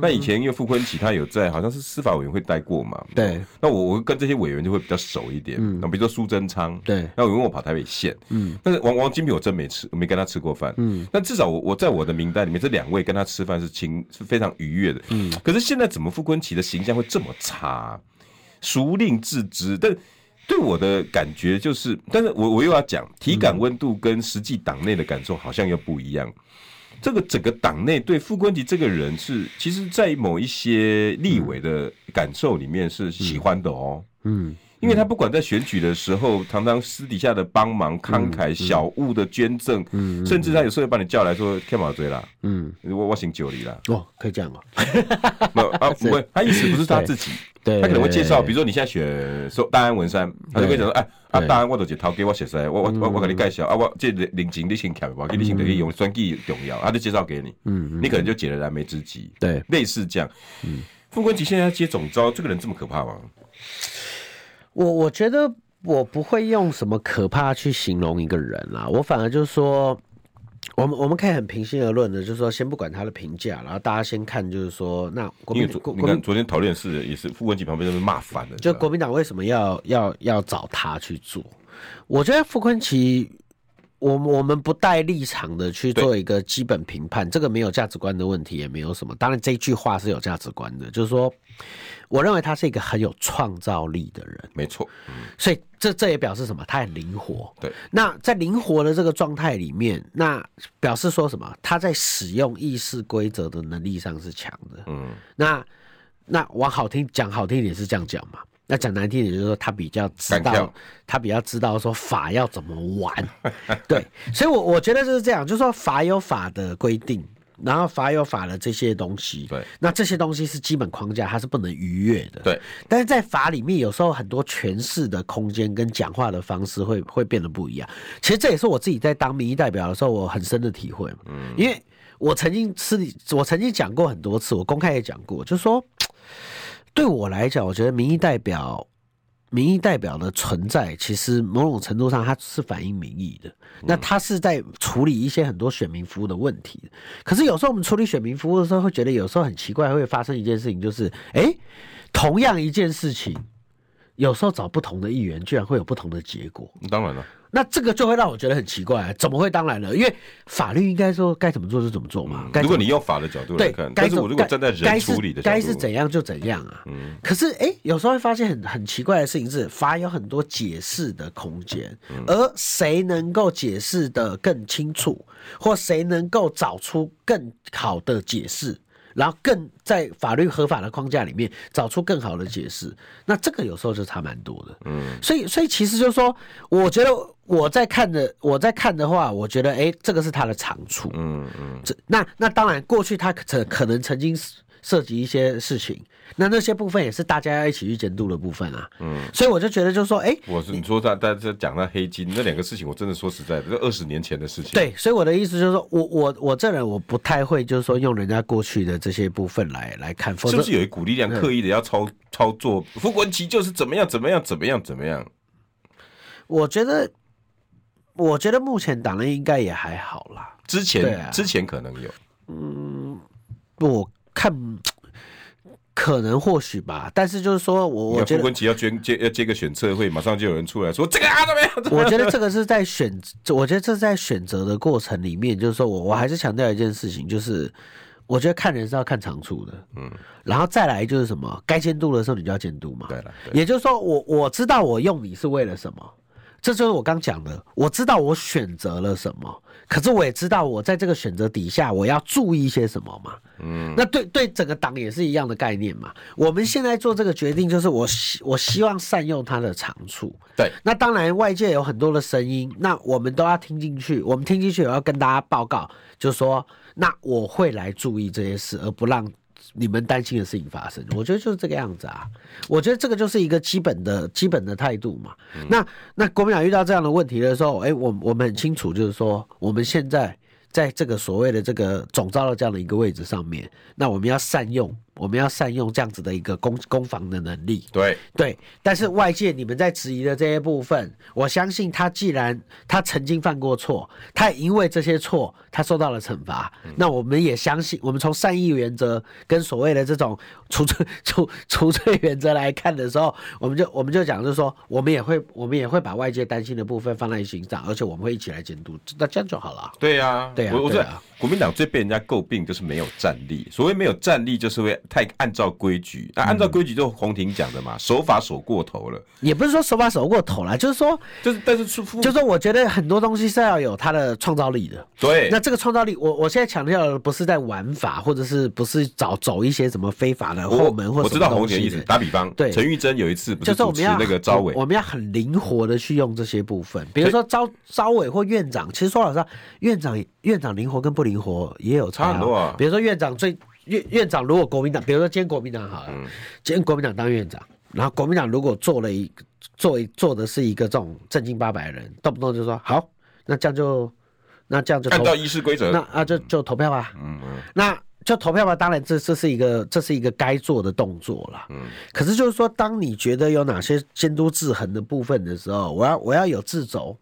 那以前因为傅昆萁他有在，好像是司法委员会待过嘛。对。那我我跟这些委员就会比较熟一点。那比如说苏贞昌，对。那因为我跑台北县，嗯。但是王王金平我真没吃，没跟他吃过饭。嗯。那至少我我在我的名单里面，这两位跟他吃饭是亲是非常愉悦的。嗯。可是。现在怎么傅昆奇的形象会这么差？孰令自知？但对我的感觉就是，但是我我又要讲体感温度跟实际党内的感受好像又不一样。这个整个党内对傅昆萁这个人是，其实，在某一些立委的感受里面是喜欢的哦。嗯。因为他不管在选举的时候，常常私底下的帮忙、慷慨、小物的捐赠，甚至他有时候会把你叫来说干嘛追啦，嗯，我我姓九里啦，哦，可以这样哦，没有啊，不会，他意思不是他自己，对，他可能会介绍，比如说你现在选说大安文山，他就会讲说，哎，啊大安我都是头给我写出来，我我我我给你介绍啊，我这领情你先看，我给你先等于用选举重要，他就介绍给你，嗯，你可能就解了燃眉之急，对，类似这样，嗯。傅昆萁现在要接总招，这个人这么可怕吗？我我觉得我不会用什么可怕去形容一个人啦，我反而就是说，我们我们可以很平心而论的，就是说，先不管他的评价，然后大家先看，就是说，那国民国你看昨天讨论是也是傅昆萁旁边都被骂翻了，就国民党为什么要要要找他去做？我觉得傅昆萁。我我们不带立场的去做一个基本评判，这个没有价值观的问题，也没有什么。当然，这句话是有价值观的，就是说，我认为他是一个很有创造力的人，没错。所以这这也表示什么？他很灵活。对。那在灵活的这个状态里面，那表示说什么？他在使用意识规则的能力上是强的。嗯。那那往好听讲，好听一点是这样讲嘛？那讲难听点，就是说他比较知道，他比较知道说法要怎么玩，对，所以，我我觉得就是这样，就是说法有法的规定，然后法有法的这些东西，对，那这些东西是基本框架，它是不能逾越的，对。但是在法里面，有时候很多诠释的空间跟讲话的方式会会变得不一样。其实这也是我自己在当民意代表的时候，我很深的体会，嗯，因为我曾经是，我曾经讲过很多次，我公开也讲过，就是说。对我来讲，我觉得民意代表，民意代表的存在，其实某种程度上它是反映民意的。那他是在处理一些很多选民服务的问题。可是有时候我们处理选民服务的时候，会觉得有时候很奇怪，会发生一件事情，就是，诶，同样一件事情，有时候找不同的议员，居然会有不同的结果。当然了。那这个就会让我觉得很奇怪，怎么会？当然了，因为法律应该说该怎么做就怎么做嘛。如果你用法的角度来看，但是我如果站在人处理的角度，该是怎样就怎样啊。嗯。可是哎，有时候会发现很很奇怪的事情是，法有很多解释的空间，而谁能够解释的更清楚，或谁能够找出更好的解释？然后更在法律合法的框架里面找出更好的解释，那这个有时候就差蛮多的。嗯，所以所以其实就是说，我觉得我在看的我在看的话，我觉得哎，这个是他的长处。嗯嗯，这那那当然过去他可可能曾经涉及一些事情。那那些部分也是大家要一起去监督的部分啊，嗯，所以我就觉得就是说，哎、欸，我是你说在在在讲那黑金那两个事情，我真的说实在的，这二十年前的事情。对，所以我的意思就是说，我我我这人我不太会就是说用人家过去的这些部分来来看，是不是有一股力量刻意的要操操作？傅昆萁就是怎么样怎么样怎么样怎么样？我觉得，我觉得目前党内应该也还好啦。之前、啊、之前可能有，嗯，我看。可能或许吧，但是就是说我我觉得傅昆萁要捐接要接个选测会，马上就有人出来说这个啊怎么样？我觉得这个是在选，我觉得这是在选择的过程里面，就是说我我还是强调一件事情，就是我觉得看人是要看长处的，嗯，然后再来就是什么，该监督的时候你就要监督嘛，对了，也就是说我我知道我用你是为了什么。这就是我刚讲的，我知道我选择了什么，可是我也知道我在这个选择底下我要注意些什么嘛。嗯，那对对整个党也是一样的概念嘛。我们现在做这个决定，就是我希我希望善用它的长处。对，那当然外界有很多的声音，那我们都要听进去。我们听进去，我要跟大家报告，就是说，那我会来注意这些事，而不让。你们担心的事情发生，我觉得就是这个样子啊。我觉得这个就是一个基本的基本的态度嘛。嗯、那那国民党遇到这样的问题的时候，哎、欸，我我们很清楚，就是说我们现在在这个所谓的这个总召的这样的一个位置上面，那我们要善用。我们要善用这样子的一个攻攻防的能力，对对。但是外界你们在质疑的这些部分，我相信他既然他曾经犯过错，他也因为这些错他受到了惩罚，嗯、那我们也相信，我们从善意原则跟所谓的这种除罪除除罪原则来看的时候，我们就我们就讲就是说，我们也会我们也会把外界担心的部分放在心上，而且我们会一起来监督，那这样就好了。对呀、啊，对呀、啊，我我说国民党最被人家诟病就是没有战力，所谓没有战力就是会。太按照规矩。那按照规矩就洪婷讲的嘛，守法守过头了。也不是说守法守过头了，就是说，就是但是出，就是说，我觉得很多东西是要有它的创造力的。对，那这个创造力，我我现在强调的不是在玩法，或者是不是找走一些什么非法的后门或者。我知道洪婷的意思。打比方，对，陈玉珍有一次不是主持那个招委，我们要很灵活的去用这些部分，比如说招招委或院长。其实说老实话，院长院长灵活跟不灵活也有差，啊、差很多啊。比如说院长最院院长如果国民党，比如说今天国民党好了，嗯、今天国民党当院长，然后国民党如果做了一做一做的是一个这种正经八百的人，动不动就说好，那这样就那这样就按照议事规则，那啊就就投票吧。嗯嗯，那就投票吧。当然这这是一个这是一个该做的动作了。嗯，可是就是说，当你觉得有哪些监督制衡的部分的时候，我要我要有自轴。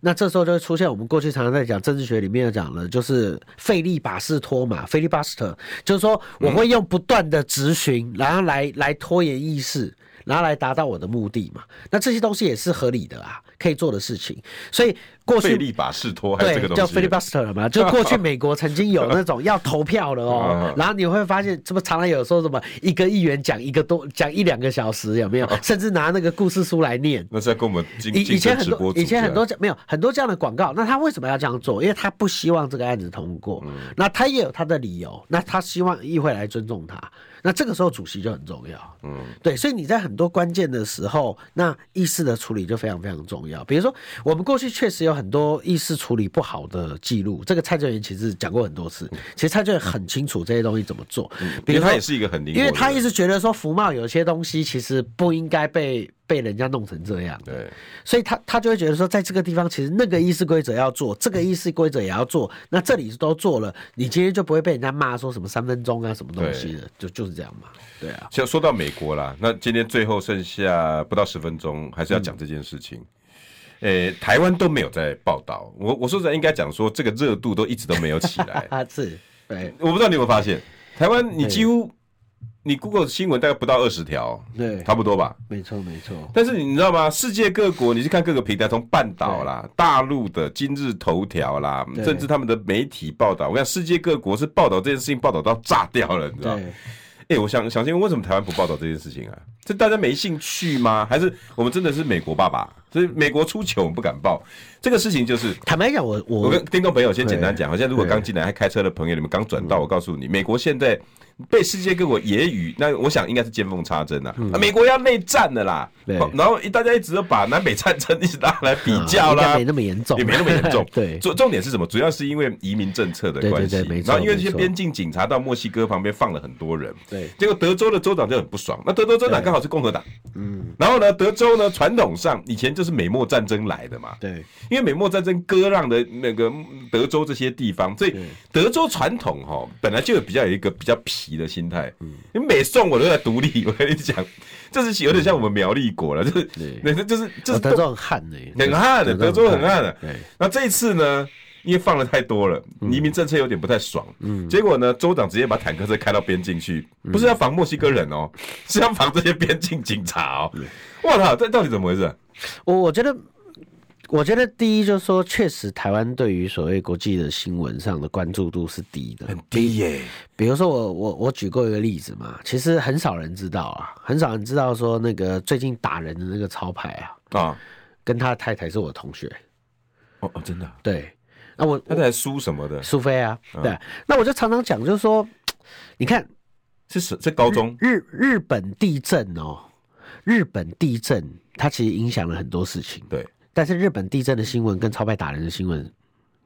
那这时候就会出现我们过去常常在讲政治学里面讲的，就是费利巴斯托嘛，费利巴斯特，就是说我会用不断的质询，然后来来拖延议事，然后来达到我的目的嘛。那这些东西也是合理的啊，可以做的事情。所以。过去费利巴士托还有这个东西，叫 filibuster 嘛，就过去 美国曾经有那种要投票的哦，然后你会发现，这不常常有说什么一个议员讲一个多讲一两个小时，有没有？甚至拿那个故事书来念。那是在跟我们以以前很多以前很多没有很多这样的广告，那他为什么要这样做？因为他不希望这个案子通过，那他也有他的理由，那他希望议会来尊重他。那这个时候主席就很重要，嗯，对，所以你在很多关键的时候，那议事的处理就非常非常重要。比如说，我们过去确实有很多议事处理不好的记录，这个蔡正元其实讲过很多次。其实蔡正元很清楚这些东西怎么做，比如他也是一个很灵，因为他一直觉得说福茂有些东西其实不应该被。被人家弄成这样，对，所以他他就会觉得说，在这个地方其实那个议事规则要做，这个议事规则也要做，那这里都做了，你今天就不会被人家骂说什么三分钟啊什么东西的，就就是这样嘛，对啊。就说到美国啦，那今天最后剩下不到十分钟，还是要讲这件事情。嗯欸，台湾都没有在报道，我我说实在应该讲说，这个热度都一直都没有起来 啊，是，对，我不知道你有没有发现，台湾你几乎。你 Google 新闻大概不到二十条，对，差不多吧？没错，没错。但是你知道吗？世界各国，你去看各个平台，从半岛啦、大陆的今日头条啦，甚至他们的媒体报道，我想世界各国是报道这件事情报道到炸掉了，你知道吗？哎、欸，我想想问，为什么台湾不报道这件事情啊？是大家没兴趣吗？还是我们真的是美国爸爸？所以美国出糗我们不敢报。这个事情，就是坦白讲，我我我跟听众朋友先简单讲，好像如果刚进来还开车的朋友，你们刚转到，我告诉你，美国现在。被世界各国揶揄，那我想应该是见缝插针呐。啊，美国要内战的啦，然后大家一直都把南北战争一直拿来比较啦，没那么严重，也没那么严重。对，重重点是什么？主要是因为移民政策的关系。然后因为这些边境警察到墨西哥旁边放了很多人，对，结果德州的州长就很不爽。那德州州长刚好是共和党，嗯，然后呢，德州呢传统上以前就是美墨战争来的嘛，对，因为美墨战争割让的那个德州这些地方，所以德州传统哈本来就有比较有一个比较皮的心态。你每送我都在独立，我跟你讲，这是有点像我们苗栗国了，就是那个就是就是德州很旱的，很旱的，德州很旱的。那这一次呢，因为放的太多了，移民政策有点不太爽，嗯，结果呢，州长直接把坦克车开到边境去，不是要防墨西哥人哦，是要防这些边境警察哦。我操，这到底怎么回事？我我觉得。我觉得第一就是说，确实台湾对于所谓国际的新闻上的关注度是低的，很低耶。比如说我我我举过一个例子嘛，其实很少人知道啊，很少人知道说那个最近打人的那个超牌啊啊，跟他的太太是我同学。哦哦，真的？对。那我他在苏什么的？苏菲啊。对。那我就常常讲，就是说，你看，是是这高中日日本地震哦，日本地震它其实影响了很多事情。对。但是日本地震的新闻跟超派打人的新闻，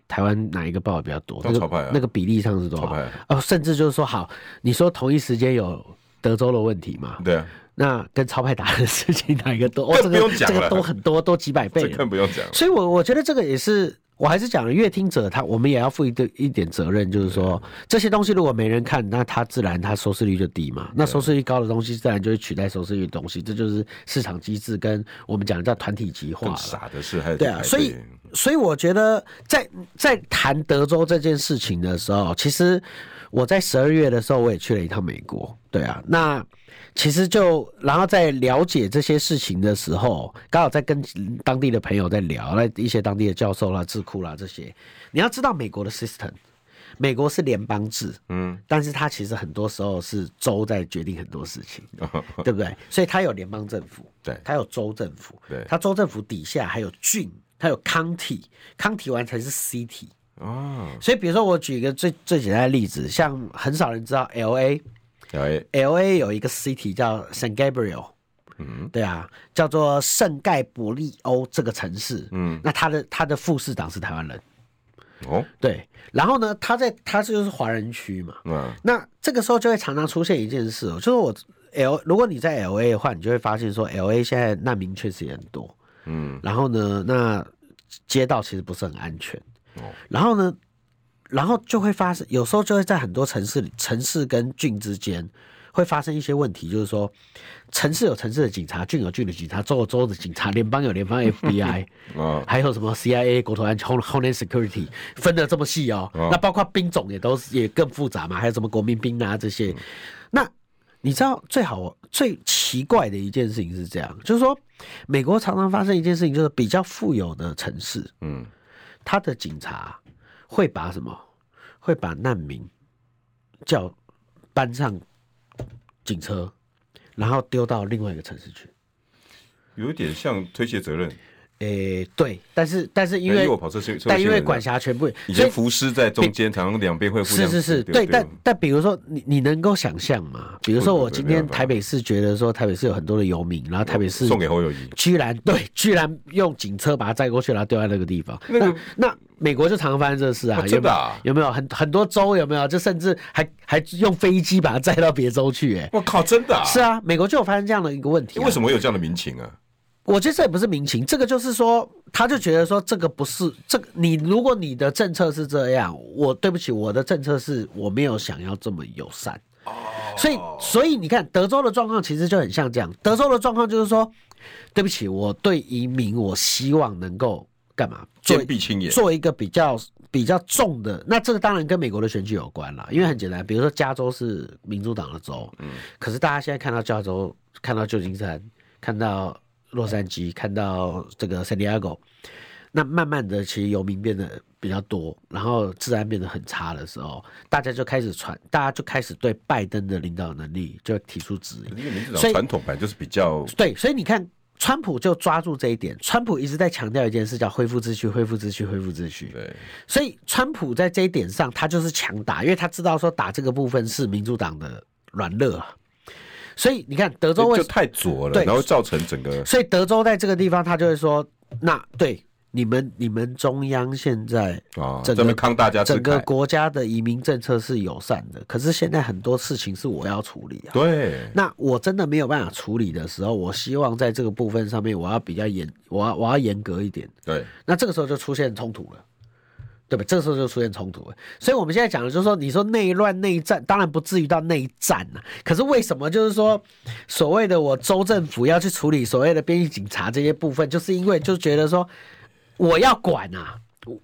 台湾哪一个报的比较多？那个那个比例上是多少？哦，甚至就是说，好，你说同一时间有德州的问题嘛？对啊。那跟超派打的事情哪一个多？更 不用讲这个，这个多很多，都几百倍。更不用讲。所以我我觉得这个也是。我还是讲了，阅听者他我们也要负一点一点责任，就是说这些东西如果没人看，那他自然他收视率就低嘛。那收视率高的东西自然就会取代收视率的东西，这就是市场机制跟我们讲的叫团体极化。更傻的是还，还对啊，所以所以我觉得在在谈德州这件事情的时候，其实我在十二月的时候我也去了一趟美国，对啊，那。其实就，然后在了解这些事情的时候，刚好在跟当地的朋友在聊，那一些当地的教授啦、智库啦这些，你要知道美国的 system，美国是联邦制，嗯，但是它其实很多时候是州在决定很多事情，对不对？所以它有联邦政府，对，它有州政府，对，它州政府底下还有郡，它有 county，county 完才是 city，哦，所以比如说我举一个最最简单的例子，像很少人知道 L A，L A，L A 有一个 city 叫 San Gabriel。嗯，对啊，叫做圣盖伯利欧这个城市，嗯，那他的他的副市长是台湾人，哦，对，然后呢，他在他就是华人区嘛，嗯，那这个时候就会常常出现一件事哦，就是我 L 如果你在 L A 的话，你就会发现说 L A 现在难民确实也很多，嗯，然后呢，那街道其实不是很安全，哦，然后呢，然后就会发生，有时候就会在很多城市里，城市跟郡之间。会发生一些问题，就是说，城市有城市的警察，郡有郡的警察，州有州的警察，联邦有联邦 FBI，哦，还有什么 CIA 国土安全 Homeland Security 分的这么细哦，哦，那包括兵种也都是也更复杂嘛，还有什么国民兵啊这些，那你知道最好最奇怪的一件事情是这样，就是说，美国常常发生一件事情，就是比较富有的城市，嗯，他的警察会把什么，会把难民叫搬上。警车，然后丢到另外一个城市去，有点像推卸责任。诶、欸，对，但是但是因为，我跑车车但因为管辖权不，以前浮尸在中间，常常两边会互相。是是是，对，但但比如说你你能够想象吗？比如说我今天台北市觉得说台北市有很多的游民，然后台北市送给侯友宜，居然对，居然用警车把他载过去，然后丢在那个地方。那个那美国就常常发生这事啊，有没有？有没有很很多州有没有？就甚至还还用飞机把他载到别州去？哎，我靠，真的？是啊，美国就有发生这样的一个问题。为什么会有这样的民情啊？我觉得这也不是民情，这个就是说，他就觉得说，这个不是这个你，如果你的政策是这样，我对不起，我的政策是我没有想要这么友善，所以所以你看，德州的状况其实就很像这样，德州的状况就是说，对不起，我对移民，我希望能够干嘛？坚壁清野，做一个比较比较重的，那这个当然跟美国的选举有关了，因为很简单，比如说加州是民主党的州，嗯，可是大家现在看到加州，看到旧金山，看到。洛杉矶看到这个圣地亚哥，那慢慢的其实游民变得比较多，然后治安变得很差的时候，大家就开始传，大家就开始对拜登的领导能力就提出质疑。因为民主党传统版就是比较对，所以你看，川普就抓住这一点，川普一直在强调一件事，叫恢复秩序，恢复秩序，恢复秩序。对，所以川普在这一点上，他就是强打，因为他知道说打这个部分是民主党的软肋。所以你看，德州为就太左了，然后造成整个。所以德州在这个地方，他就会说：“那对你们，你们中央现在啊，整个康大家整个国家的移民政策是友善的，可是现在很多事情是我要处理啊。对，那我真的没有办法处理的时候，我希望在这个部分上面，我要比较严，我要我要严格一点。对，那这个时候就出现冲突了。”对吧？这个时候就出现冲突了，所以我们现在讲的就是说，你说内乱内战，当然不至于到内战啊。可是为什么就是说，所谓的我州政府要去处理所谓的边境警察这些部分，就是因为就觉得说我要管啊，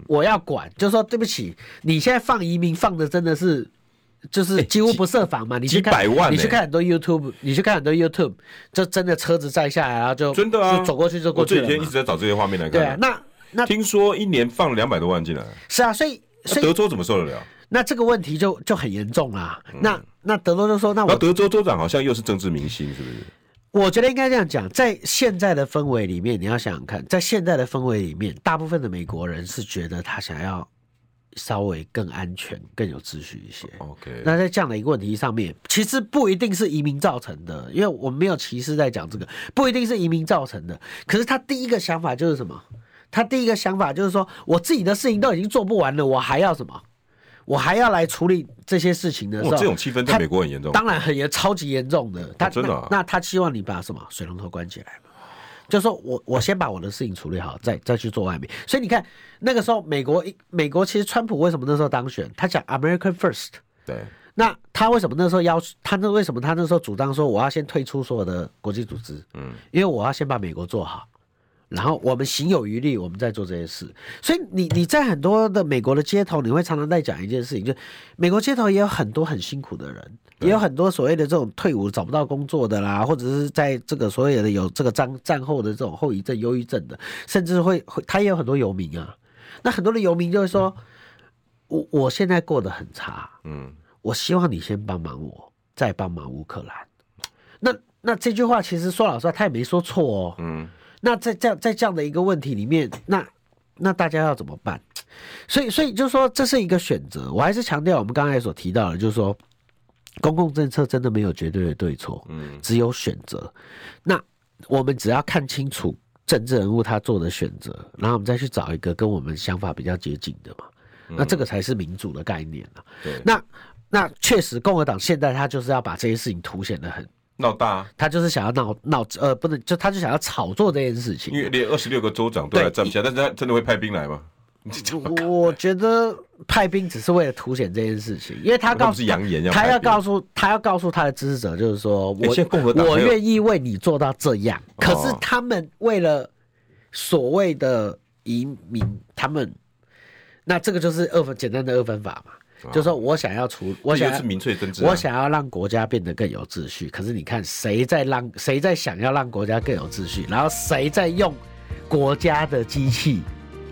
我要管，就是说对不起，你现在放移民放的真的是就是几乎不设防嘛？你去看，几百万，你去看很多 YouTube，你去看很多 YouTube，就真的车子载下来，然后就真的啊，就走过去就过去了。我这几天一直在找这些画面来看。对啊，那。那听说一年放两百多万进来，是啊，所以所以德州怎么受得了？那这个问题就就很严重啦。嗯、那那德州就说，那我德州州长好像又是政治明星，是不是？我觉得应该这样讲，在现在的氛围里面，你要想想看，在现在的氛围里面，大部分的美国人是觉得他想要稍微更安全、更有秩序一些。OK，那在这样的一个问题上面，其实不一定是移民造成的，因为我们没有歧视在讲这个，不一定是移民造成的。可是他第一个想法就是什么？他第一个想法就是说，我自己的事情都已经做不完了，我还要什么？我还要来处理这些事情的时候，这种气氛在美国很严重，当然很严，超级严重的。他、哦、真的、啊那，那他希望你把什么水龙头关起来嘛？就是说我我先把我的事情处理好，再再去做外面。所以你看那个时候，美国美国其实川普为什么那时候当选？他讲 American First。对。那他为什么那时候要他那为什么他那时候主张说我要先退出所有的国际组织？嗯，因为我要先把美国做好。然后我们行有余力，我们在做这些事。所以你你在很多的美国的街头，你会常常在讲一件事情，就美国街头也有很多很辛苦的人，也有很多所谓的这种退伍找不到工作的啦，或者是在这个所谓的有这个战战后的这种后遗症、忧郁症的，甚至会会他也有很多游民啊。那很多的游民就会说，我我现在过得很差，嗯，我希望你先帮忙我，再帮忙乌克兰。那那这句话其实说老实话，他也没说错哦。嗯，那在这样在这样的一个问题里面，那那大家要怎么办？所以所以就是说，这是一个选择。我还是强调我们刚才所提到的，就是说，公共政策真的没有绝对的对错，嗯，只有选择。那我们只要看清楚政治人物他做的选择，然后我们再去找一个跟我们想法比较接近的嘛。那这个才是民主的概念啊。对，那那确实，共和党现在他就是要把这些事情凸显的很闹大，啊，他就是想要闹闹呃，不能就他就想要炒作这件事情。因为连二十六个州长都来站不下，但是他真的会派兵来吗？我觉得派兵只是为了凸显这件事情，因为他告诉扬言他要告诉他要告诉他的支持者，就是说我我愿意为你做到这样。可是他们为了所谓的移民，他们。那这个就是二分简单的二分法嘛，啊、就是说我想要除，我想要民粹政治、啊，我想要让国家变得更有秩序。可是你看谁在让谁在想要让国家更有秩序，然后谁在用国家的机器，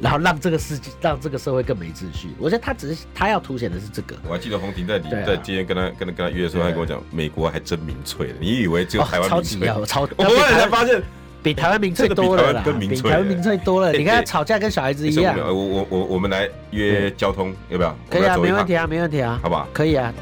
然后让这个世界让这个社会更没秩序。我觉得他只是他要凸显的是这个。我还记得洪婷在里、啊、在今天跟他跟他跟他约的时候，他跟我讲，美国还真民粹。你以为只有台湾民粹？超级要，我后来才发现。比台湾民粹多了啦，比台湾民粹多了。你看他吵架跟小孩子一样。我我我我们来约交通，要不要？可以啊，没问题啊，没问题啊，好不好？可以啊。